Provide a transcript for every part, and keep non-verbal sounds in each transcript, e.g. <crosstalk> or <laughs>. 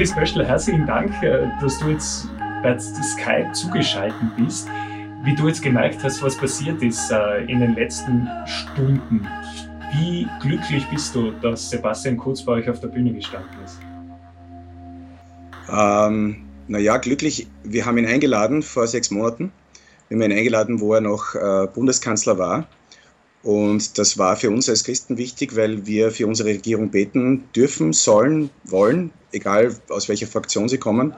Chris Böschler, herzlichen Dank, äh, dass du jetzt bei Skype zugeschaltet bist. Wie du jetzt gemerkt hast, was passiert ist äh, in den letzten Stunden. Wie glücklich bist du, dass Sebastian Kurz bei euch auf der Bühne gestanden ist? Ähm, naja, glücklich. Wir haben ihn eingeladen vor sechs Monaten. Wir haben ihn eingeladen, wo er noch äh, Bundeskanzler war. Und das war für uns als Christen wichtig, weil wir für unsere Regierung beten dürfen, sollen, wollen, egal aus welcher Fraktion sie kommen.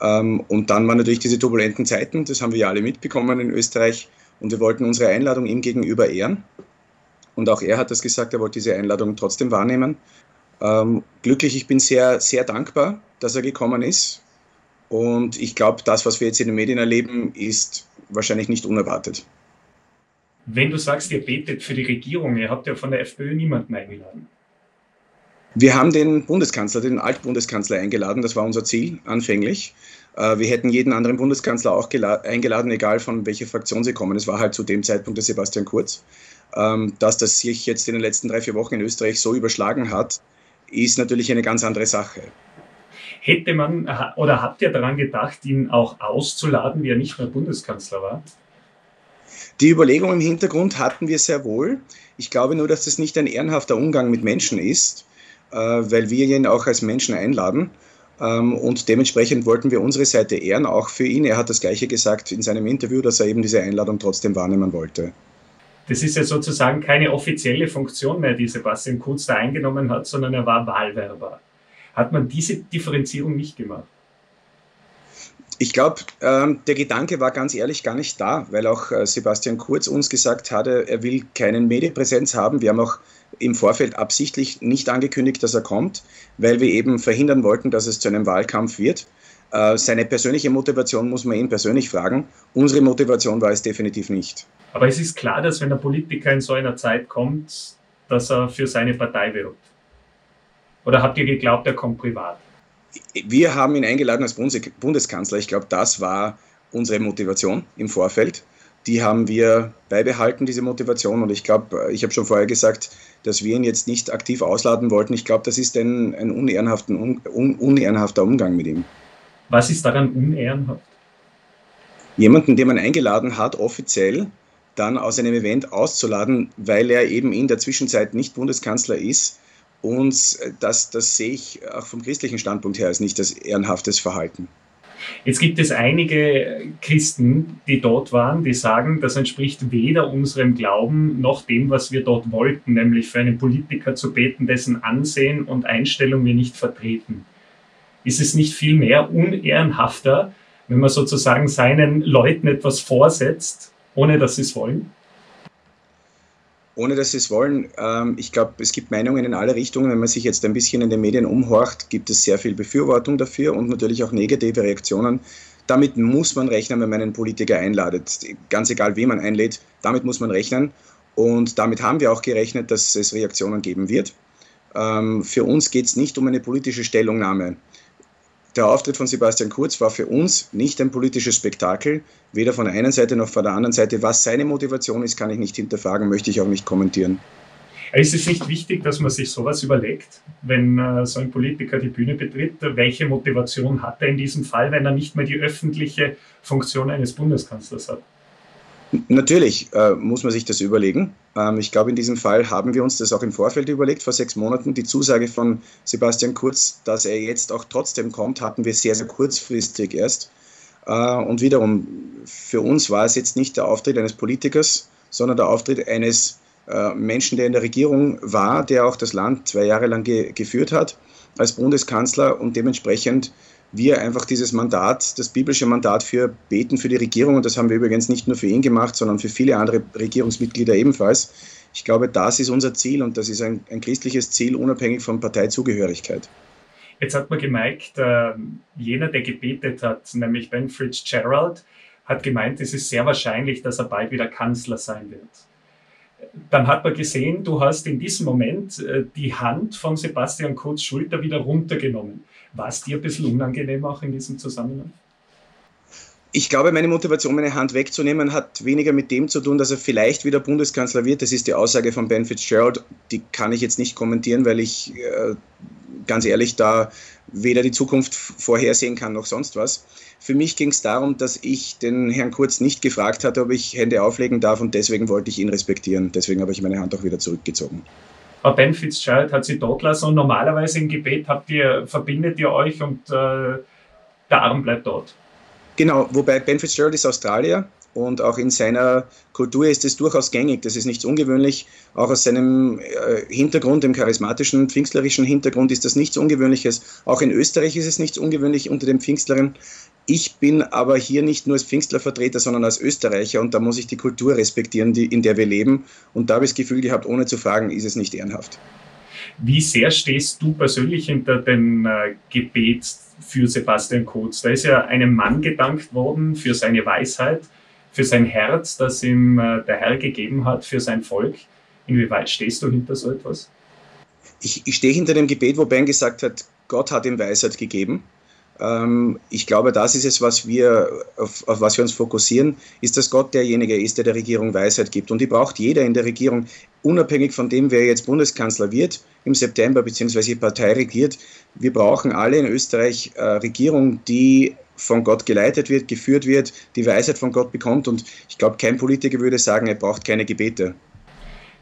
Ähm, und dann waren natürlich diese turbulenten Zeiten, das haben wir ja alle mitbekommen in Österreich. Und wir wollten unsere Einladung ihm gegenüber ehren. Und auch er hat das gesagt, er wollte diese Einladung trotzdem wahrnehmen. Ähm, glücklich, ich bin sehr, sehr dankbar, dass er gekommen ist. Und ich glaube, das, was wir jetzt in den Medien erleben, ist wahrscheinlich nicht unerwartet. Wenn du sagst, ihr betet für die Regierung, ihr habt ja von der FPÖ niemanden eingeladen. Wir haben den Bundeskanzler, den Altbundeskanzler eingeladen. Das war unser Ziel anfänglich. Äh, wir hätten jeden anderen Bundeskanzler auch eingeladen, egal von welcher Fraktion sie kommen. Es war halt zu dem Zeitpunkt der Sebastian Kurz. Ähm, dass das sich jetzt in den letzten drei, vier Wochen in Österreich so überschlagen hat, ist natürlich eine ganz andere Sache. Hätte man oder habt ihr daran gedacht, ihn auch auszuladen, wie er nicht mehr Bundeskanzler war? Die Überlegung im Hintergrund hatten wir sehr wohl. Ich glaube nur, dass das nicht ein ehrenhafter Umgang mit Menschen ist, äh, weil wir ihn auch als Menschen einladen. Ähm, und dementsprechend wollten wir unsere Seite ehren, auch für ihn. Er hat das Gleiche gesagt in seinem Interview, dass er eben diese Einladung trotzdem wahrnehmen wollte. Das ist ja sozusagen keine offizielle Funktion mehr, die Sebastian Kurz da eingenommen hat, sondern er war Wahlwerber. Hat man diese Differenzierung nicht gemacht? Ich glaube, ähm, der Gedanke war ganz ehrlich gar nicht da, weil auch äh, Sebastian Kurz uns gesagt hatte, er will keinen Medienpräsenz haben. Wir haben auch im Vorfeld absichtlich nicht angekündigt, dass er kommt, weil wir eben verhindern wollten, dass es zu einem Wahlkampf wird. Äh, seine persönliche Motivation muss man ihn persönlich fragen. Unsere Motivation war es definitiv nicht. Aber es ist klar, dass wenn ein Politiker in so einer Zeit kommt, dass er für seine Partei wirbt. Oder habt ihr geglaubt, er kommt privat? Wir haben ihn eingeladen als Bundeskanzler. Ich glaube, das war unsere Motivation im Vorfeld. Die haben wir beibehalten, diese Motivation. Und ich glaube, ich habe schon vorher gesagt, dass wir ihn jetzt nicht aktiv ausladen wollten. Ich glaube, das ist ein, ein unehrenhaften, un, unehrenhafter Umgang mit ihm. Was ist daran unehrenhaft? Jemanden, den man eingeladen hat, offiziell, dann aus einem Event auszuladen, weil er eben in der Zwischenzeit nicht Bundeskanzler ist, und das, das sehe ich auch vom christlichen Standpunkt her als nicht als ehrenhaftes Verhalten. Jetzt gibt es einige Christen, die dort waren, die sagen, das entspricht weder unserem Glauben noch dem, was wir dort wollten, nämlich für einen Politiker zu beten, dessen Ansehen und Einstellung wir nicht vertreten. Ist es nicht viel mehr unehrenhafter, wenn man sozusagen seinen Leuten etwas vorsetzt, ohne dass sie es wollen? Ohne dass sie es wollen. Ähm, ich glaube, es gibt Meinungen in alle Richtungen. Wenn man sich jetzt ein bisschen in den Medien umhorcht, gibt es sehr viel Befürwortung dafür und natürlich auch negative Reaktionen. Damit muss man rechnen, wenn man einen Politiker einladet. Ganz egal, wen man einlädt, damit muss man rechnen. Und damit haben wir auch gerechnet, dass es Reaktionen geben wird. Ähm, für uns geht es nicht um eine politische Stellungnahme der Auftritt von Sebastian Kurz war für uns nicht ein politisches Spektakel, weder von der einen Seite noch von der anderen Seite. Was seine Motivation ist, kann ich nicht hinterfragen, möchte ich auch nicht kommentieren. Ist es nicht wichtig, dass man sich sowas überlegt, wenn äh, so ein Politiker die Bühne betritt? Welche Motivation hat er in diesem Fall, wenn er nicht mehr die öffentliche Funktion eines Bundeskanzlers hat? Natürlich äh, muss man sich das überlegen. Ähm, ich glaube, in diesem Fall haben wir uns das auch im Vorfeld überlegt, vor sechs Monaten. Die Zusage von Sebastian Kurz, dass er jetzt auch trotzdem kommt, hatten wir sehr, sehr kurzfristig erst. Äh, und wiederum, für uns war es jetzt nicht der Auftritt eines Politikers, sondern der Auftritt eines äh, Menschen, der in der Regierung war, der auch das Land zwei Jahre lang ge geführt hat als Bundeskanzler und dementsprechend wir einfach dieses Mandat, das biblische Mandat für Beten für die Regierung, und das haben wir übrigens nicht nur für ihn gemacht, sondern für viele andere Regierungsmitglieder ebenfalls. Ich glaube, das ist unser Ziel und das ist ein, ein christliches Ziel, unabhängig von Parteizugehörigkeit. Jetzt hat man gemerkt, äh, jener, der gebetet hat, nämlich Ben Fitzgerald, hat gemeint, es ist sehr wahrscheinlich, dass er bald wieder Kanzler sein wird. Dann hat man gesehen, du hast in diesem Moment äh, die Hand von Sebastian Kurz Schulter wieder runtergenommen. War es dir ein bisschen unangenehm auch in diesem Zusammenhang? Ich glaube, meine Motivation, meine Hand wegzunehmen, hat weniger mit dem zu tun, dass er vielleicht wieder Bundeskanzler wird. Das ist die Aussage von Ben Fitzgerald. Die kann ich jetzt nicht kommentieren, weil ich äh, ganz ehrlich da weder die Zukunft vorhersehen kann noch sonst was. Für mich ging es darum, dass ich den Herrn Kurz nicht gefragt hatte, ob ich Hände auflegen darf und deswegen wollte ich ihn respektieren. Deswegen habe ich meine Hand auch wieder zurückgezogen. Aber Ben Fitzgerald hat sie dort lassen und normalerweise im Gebet habt ihr, verbindet ihr euch und äh, der Arm bleibt dort. Genau, wobei Ben Fitzgerald ist Australier und auch in seiner Kultur ist es durchaus gängig. Das ist nichts ungewöhnlich. Auch aus seinem äh, Hintergrund, dem charismatischen, pfingstlerischen Hintergrund, ist das nichts Ungewöhnliches. Auch in Österreich ist es nichts ungewöhnlich unter den Pfingstlern. Ich bin aber hier nicht nur als Pfingstlervertreter, sondern als Österreicher und da muss ich die Kultur respektieren, die, in der wir leben. Und da habe ich das Gefühl gehabt, ohne zu fragen, ist es nicht ehrenhaft. Wie sehr stehst du persönlich hinter dem äh, Gebet für Sebastian Kurz? Da ist ja einem Mann gedankt worden für seine Weisheit für sein Herz, das ihm äh, der Herr gegeben hat, für sein Volk. Inwieweit stehst du hinter so etwas? Ich, ich stehe hinter dem Gebet, wo Ben gesagt hat, Gott hat ihm Weisheit gegeben. Ähm, ich glaube, das ist es, was wir, auf, auf, was wir uns fokussieren, ist, dass Gott derjenige ist, der der Regierung Weisheit gibt. Und die braucht jeder in der Regierung, unabhängig von dem, wer jetzt Bundeskanzler wird im September, beziehungsweise die Partei regiert. Wir brauchen alle in Österreich äh, Regierung, die von Gott geleitet wird, geführt wird, die Weisheit von Gott bekommt. Und ich glaube, kein Politiker würde sagen, er braucht keine Gebete.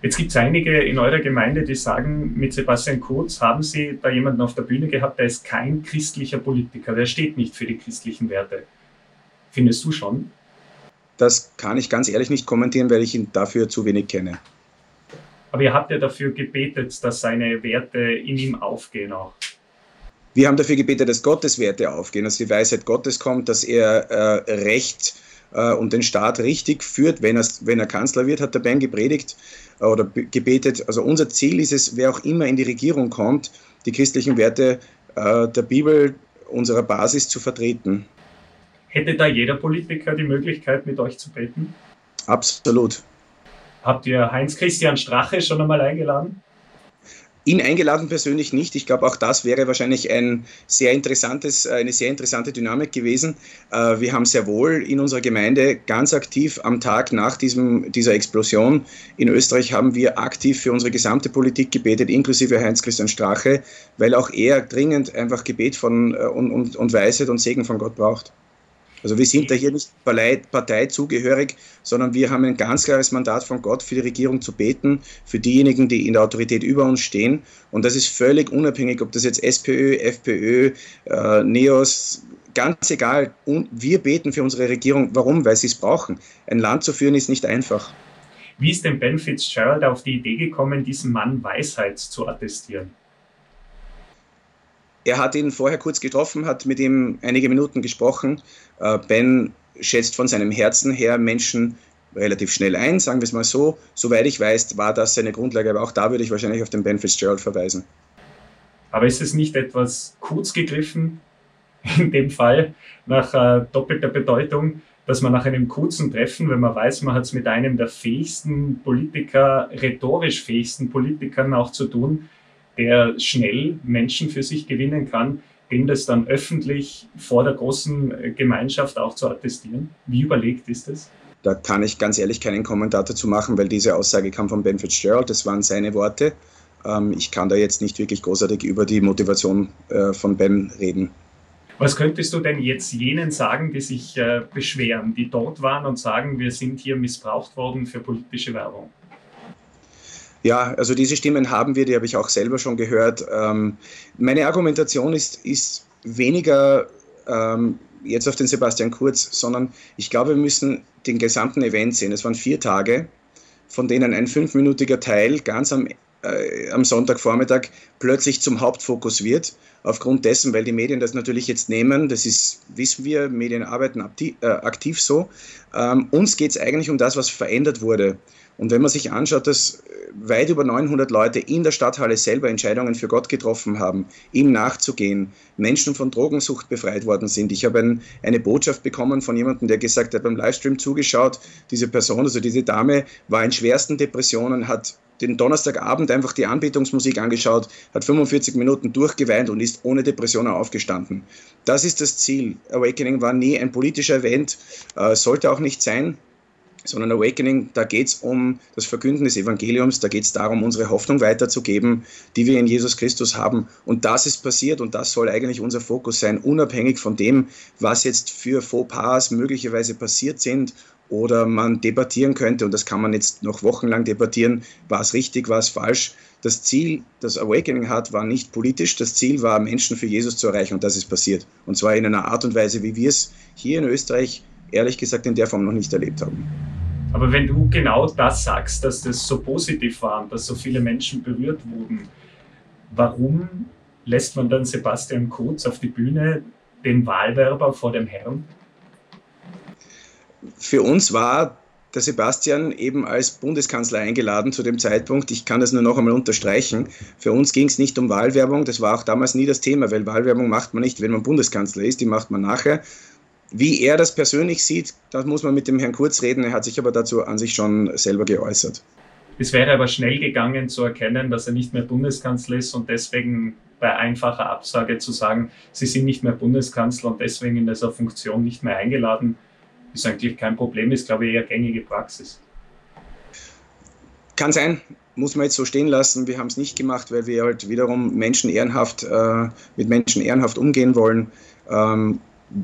Jetzt gibt es einige in eurer Gemeinde, die sagen, mit Sebastian Kurz haben Sie da jemanden auf der Bühne gehabt, der ist kein christlicher Politiker, der steht nicht für die christlichen Werte. Findest du schon? Das kann ich ganz ehrlich nicht kommentieren, weil ich ihn dafür zu wenig kenne. Aber ihr habt ja dafür gebetet, dass seine Werte in ihm aufgehen auch. Wir haben dafür gebetet, dass Gottes Werte aufgehen, dass die Weisheit Gottes kommt, dass er äh, Recht äh, und den Staat richtig führt, wenn, wenn er Kanzler wird, hat der Ben gepredigt äh, oder gebetet. Also unser Ziel ist es, wer auch immer in die Regierung kommt, die christlichen Werte äh, der Bibel, unserer Basis zu vertreten. Hätte da jeder Politiker die Möglichkeit, mit euch zu beten? Absolut. Habt ihr Heinz-Christian Strache schon einmal eingeladen? Ihn eingeladen persönlich nicht. Ich glaube, auch das wäre wahrscheinlich ein sehr interessantes, eine sehr interessante Dynamik gewesen. Äh, wir haben sehr wohl in unserer Gemeinde ganz aktiv am Tag nach diesem, dieser Explosion in Österreich haben wir aktiv für unsere gesamte Politik gebetet, inklusive Heinz-Christian Strache, weil auch er dringend einfach Gebet von, äh, und, und, und Weisheit und Segen von Gott braucht. Also wir sind da hier nicht Partei zugehörig, sondern wir haben ein ganz klares Mandat von Gott für die Regierung zu beten, für diejenigen, die in der Autorität über uns stehen. Und das ist völlig unabhängig, ob das jetzt SPÖ, FPÖ, äh, NEOS, ganz egal. Und wir beten für unsere Regierung. Warum? Weil sie es brauchen. Ein Land zu führen ist nicht einfach. Wie ist denn Ben Fitzgerald auf die Idee gekommen, diesem Mann Weisheit zu attestieren? Er hat ihn vorher kurz getroffen, hat mit ihm einige Minuten gesprochen. Äh, ben schätzt von seinem Herzen her Menschen relativ schnell ein, sagen wir es mal so. Soweit ich weiß, war das seine Grundlage, aber auch da würde ich wahrscheinlich auf den Ben Fitzgerald verweisen. Aber ist es nicht etwas kurz gegriffen, <laughs> in dem Fall, nach äh, doppelter Bedeutung, dass man nach einem kurzen Treffen, wenn man weiß, man hat es mit einem der fähigsten Politiker, rhetorisch fähigsten Politikern auch zu tun, der schnell Menschen für sich gewinnen kann, dem das dann öffentlich vor der großen Gemeinschaft auch zu attestieren? Wie überlegt ist das? Da kann ich ganz ehrlich keinen Kommentar dazu machen, weil diese Aussage kam von Ben Fitzgerald, das waren seine Worte. Ähm, ich kann da jetzt nicht wirklich großartig über die Motivation äh, von Ben reden. Was könntest du denn jetzt jenen sagen, die sich äh, beschweren, die dort waren und sagen, wir sind hier missbraucht worden für politische Werbung? Ja, also diese Stimmen haben wir, die habe ich auch selber schon gehört. Ähm, meine Argumentation ist, ist weniger ähm, jetzt auf den Sebastian Kurz, sondern ich glaube, wir müssen den gesamten Event sehen. Es waren vier Tage, von denen ein fünfminütiger Teil ganz am, äh, am Sonntagvormittag plötzlich zum Hauptfokus wird. Aufgrund dessen, weil die Medien das natürlich jetzt nehmen, das ist, wissen wir, Medien arbeiten aktiv, äh, aktiv so. Ähm, uns geht es eigentlich um das, was verändert wurde. Und wenn man sich anschaut, dass weit über 900 Leute in der Stadthalle selber Entscheidungen für Gott getroffen haben, ihm nachzugehen, Menschen von Drogensucht befreit worden sind. Ich habe ein, eine Botschaft bekommen von jemandem, der gesagt hat, beim Livestream zugeschaut, diese Person, also diese Dame, war in schwersten Depressionen, hat den Donnerstagabend einfach die Anbetungsmusik angeschaut, hat 45 Minuten durchgeweint und ist ohne Depressionen aufgestanden. Das ist das Ziel. Awakening war nie ein politischer Event, äh, sollte auch nicht sein. sondern Awakening, da geht es um das Verkünden des Evangeliums, da geht es darum, unsere Hoffnung weiterzugeben, die wir in Jesus Christus haben. Und das ist passiert und das soll eigentlich unser Fokus sein, unabhängig von dem, was jetzt für Fauxpas möglicherweise passiert sind oder man debattieren könnte, und das kann man jetzt noch wochenlang debattieren, war es richtig, war es falsch. Das Ziel, das Awakening hat, war nicht politisch, das Ziel war, Menschen für Jesus zu erreichen und das ist passiert. Und zwar in einer Art und Weise, wie wir es hier in Österreich ehrlich gesagt in der Form noch nicht erlebt haben. Aber wenn du genau das sagst, dass das so positiv war und dass so viele Menschen berührt wurden, warum lässt man dann Sebastian Kurz auf die Bühne, den Wahlwerber vor dem Herrn? Für uns war der Sebastian eben als Bundeskanzler eingeladen zu dem Zeitpunkt. Ich kann das nur noch einmal unterstreichen. Für uns ging es nicht um Wahlwerbung. Das war auch damals nie das Thema, weil Wahlwerbung macht man nicht, wenn man Bundeskanzler ist. Die macht man nachher. Wie er das persönlich sieht, da muss man mit dem Herrn Kurz reden. Er hat sich aber dazu an sich schon selber geäußert. Es wäre aber schnell gegangen zu erkennen, dass er nicht mehr Bundeskanzler ist und deswegen bei einfacher Absage zu sagen, Sie sind nicht mehr Bundeskanzler und deswegen in dieser Funktion nicht mehr eingeladen, ist eigentlich kein Problem, ist glaube ich eher gängige Praxis. Kann sein, muss man jetzt so stehen lassen. Wir haben es nicht gemacht, weil wir halt wiederum Menschen ehrenhaft, äh, mit Menschen ehrenhaft umgehen wollen. Ähm,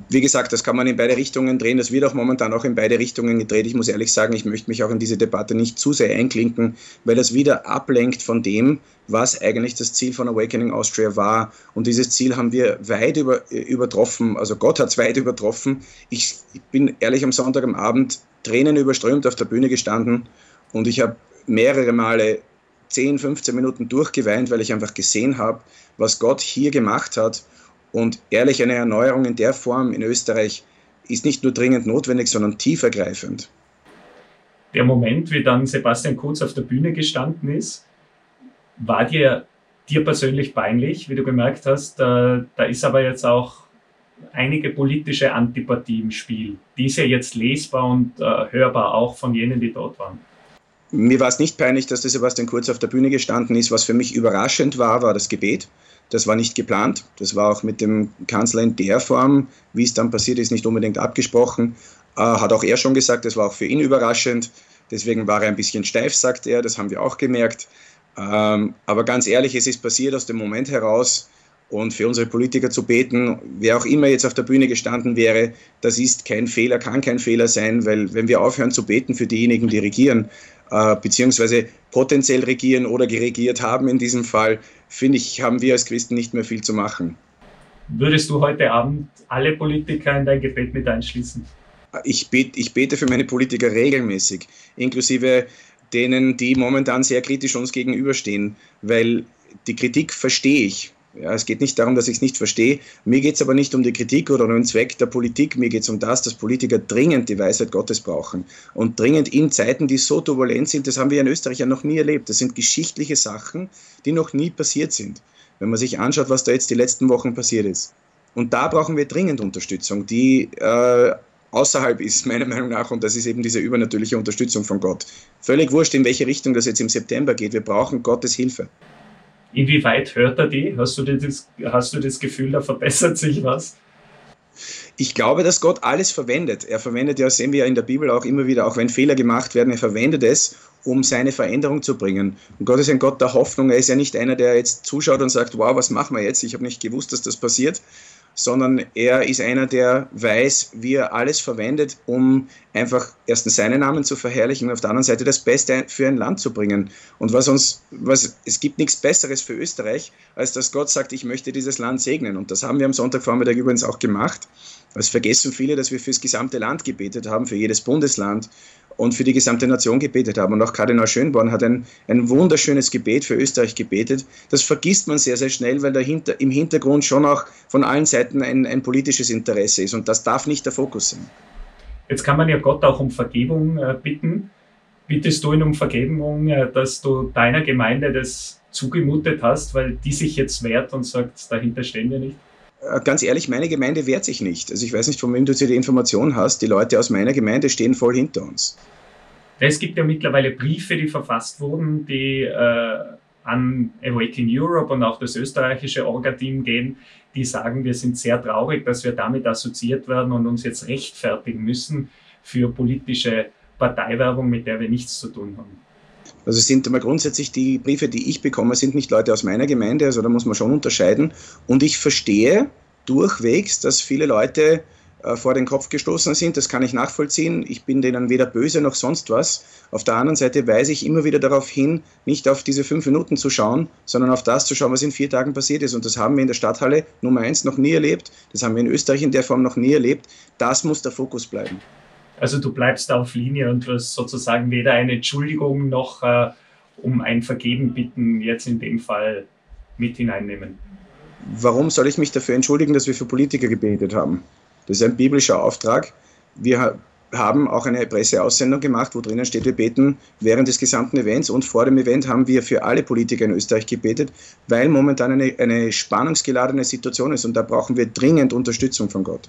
wie gesagt, das kann man in beide Richtungen drehen. Das wird auch momentan auch in beide Richtungen gedreht. Ich muss ehrlich sagen, ich möchte mich auch in diese Debatte nicht zu sehr einklinken, weil das wieder ablenkt von dem, was eigentlich das Ziel von Awakening Austria war. Und dieses Ziel haben wir weit über, übertroffen. Also Gott hat es weit übertroffen. Ich, ich bin ehrlich am Sonntag am Abend Tränen überströmt auf der Bühne gestanden und ich habe mehrere Male 10, 15 Minuten durchgeweint, weil ich einfach gesehen habe, was Gott hier gemacht hat und ehrlich, eine Erneuerung in der Form in Österreich ist nicht nur dringend notwendig, sondern tiefergreifend. Der Moment, wie dann Sebastian Kurz auf der Bühne gestanden ist, war dir, dir persönlich peinlich, wie du gemerkt hast, da, da ist aber jetzt auch einige politische Antipathie im Spiel. Die ist ja jetzt lesbar und äh, hörbar auch von jenen, die dort waren. Mir war es nicht peinlich, dass der Sebastian Kurz auf der Bühne gestanden ist. Was für mich überraschend war, war das Gebet. Das war nicht geplant. Das war auch mit dem Kanzler in der Form, wie es dann passiert ist, nicht unbedingt abgesprochen. Äh, hat auch er schon gesagt, das war auch für ihn überraschend. Deswegen war er ein bisschen steif, sagt er. Das haben wir auch gemerkt. Ähm, aber ganz ehrlich, es ist passiert aus dem Moment heraus. Und für unsere Politiker zu beten, wer auch immer jetzt auf der Bühne gestanden wäre, das ist kein Fehler, kann kein Fehler sein, weil wenn wir aufhören zu beten für diejenigen, die regieren, äh, beziehungsweise potenziell regieren oder geregiert haben in diesem Fall, finde ich, haben wir als Christen nicht mehr viel zu machen. Würdest du heute Abend alle Politiker in dein Gebet mit einschließen? Ich bete, ich bete für meine Politiker regelmäßig, inklusive denen, die momentan sehr kritisch uns gegenüberstehen, weil die Kritik verstehe ich. Ja, es geht nicht darum, dass ich es nicht verstehe. Mir geht es aber nicht um die Kritik oder um den Zweck der Politik. Mir geht es um das, dass Politiker dringend die Weisheit Gottes brauchen. Und dringend in Zeiten, die so turbulent sind, das haben wir in Österreich ja noch nie erlebt. Das sind geschichtliche Sachen, die noch nie passiert sind. Wenn man sich anschaut, was da jetzt die letzten Wochen passiert ist. Und da brauchen wir dringend Unterstützung, die äh, außerhalb ist, <laughs> meiner Meinung nach, und das ist eben diese übernatürliche Unterstützung von Gott. Völlig wurscht, in welche Richtung das jetzt im September geht. Wir brauchen Gottes Hilfe. Inwieweit hört er die? Hast du, das, hast du das Gefühl, da verbessert sich was? Ich glaube, dass Gott alles verwendet. Er verwendet ja, sehen wir ja in der Bibel auch immer wieder, auch wenn Fehler gemacht werden, er verwendet es, um seine Veränderung zu bringen. Und Gott ist ein Gott der Hoffnung. Er ist ja nicht einer, der jetzt zuschaut und sagt, wow, was machen wir jetzt? Ich habe nicht gewusst, dass das passiert, sondern er ist einer, der weiß, wie er alles verwendet, um einfach erstens seinen Namen zu verherrlichen und auf der anderen Seite das Beste für ein Land zu bringen. Und was uns, was, es gibt nichts Besseres für Österreich, als dass Gott sagt, ich möchte dieses Land segnen. Und das haben wir am Sonntagvormittag übrigens auch gemacht. Es vergessen viele, dass wir für das gesamte Land gebetet haben, für jedes Bundesland und für die gesamte Nation gebetet haben. Und auch Kardinal Schönborn hat ein, ein wunderschönes Gebet für Österreich gebetet. Das vergisst man sehr, sehr schnell, weil dahinter, im Hintergrund schon auch von allen Seiten ein, ein politisches Interesse ist. Und das darf nicht der Fokus sein. Jetzt kann man ja Gott auch um Vergebung äh, bitten. Bittest du ihn um Vergebung, äh, dass du deiner Gemeinde das zugemutet hast, weil die sich jetzt wehrt und sagt, dahinter stehen wir nicht? Äh, ganz ehrlich, meine Gemeinde wehrt sich nicht. Also ich weiß nicht, von wem du die Information hast. Die Leute aus meiner Gemeinde stehen voll hinter uns. Es gibt ja mittlerweile Briefe, die verfasst wurden, die äh, an Awakening Europe und auch das österreichische Orga-Team gehen, die sagen, wir sind sehr traurig, dass wir damit assoziiert werden und uns jetzt rechtfertigen müssen für politische Parteiwerbung, mit der wir nichts zu tun haben. Also sind einmal grundsätzlich die Briefe, die ich bekomme, sind nicht Leute aus meiner Gemeinde, also da muss man schon unterscheiden. Und ich verstehe durchwegs, dass viele Leute äh, vor den Kopf gestoßen sind. Das kann ich nachvollziehen. Ich bin denen weder böse noch sonst was. Auf der anderen Seite weise ich immer wieder darauf hin, nicht auf diese fünf Minuten zu schauen, sondern auf das zu schauen, was in vier Tagen passiert ist. Und das haben wir in der Stadthalle Nummer eins noch nie erlebt. Das haben wir in Österreich in der Form noch nie erlebt. Das muss der Fokus bleiben. Also du bleibst auf Linie und wirst sozusagen weder eine Entschuldigung noch äh, um ein Vergeben bitten jetzt in dem Fall mit hineinnehmen. Warum soll ich mich dafür entschuldigen, dass wir für Politiker gebetet haben? Das ist ein biblischer Auftrag. Wir haben auch eine Presseaussendung gemacht, wo drinnen steht, wir beten während des gesamten Events und vor dem Event haben wir für alle Politiker in Österreich gebetet, weil momentan eine, eine spannungsgeladene Situation ist und da brauchen wir dringend Unterstützung von Gott.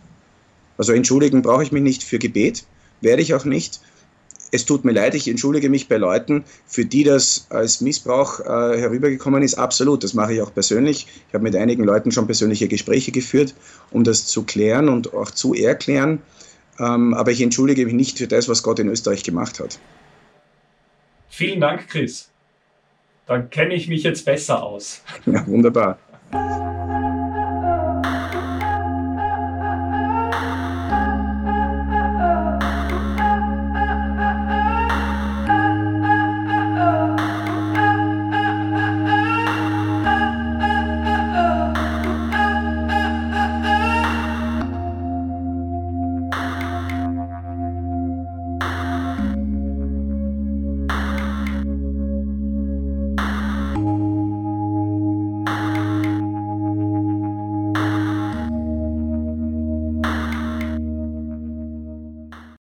Also entschuldigen brauche ich mich nicht für Gebet, werde ich auch nicht. Es tut mir leid, ich entschuldige mich bei Leuten, für die das als Missbrauch äh, herübergekommen ist. Absolut, das mache ich auch persönlich. Ich habe mit einigen Leuten schon persönliche Gespräche geführt, um das zu klären und auch zu erklären. Ähm, aber ich entschuldige mich nicht für das, was Gott in Österreich gemacht hat. Vielen Dank, Chris. Dann kenne ich mich jetzt besser aus. Ja, wunderbar.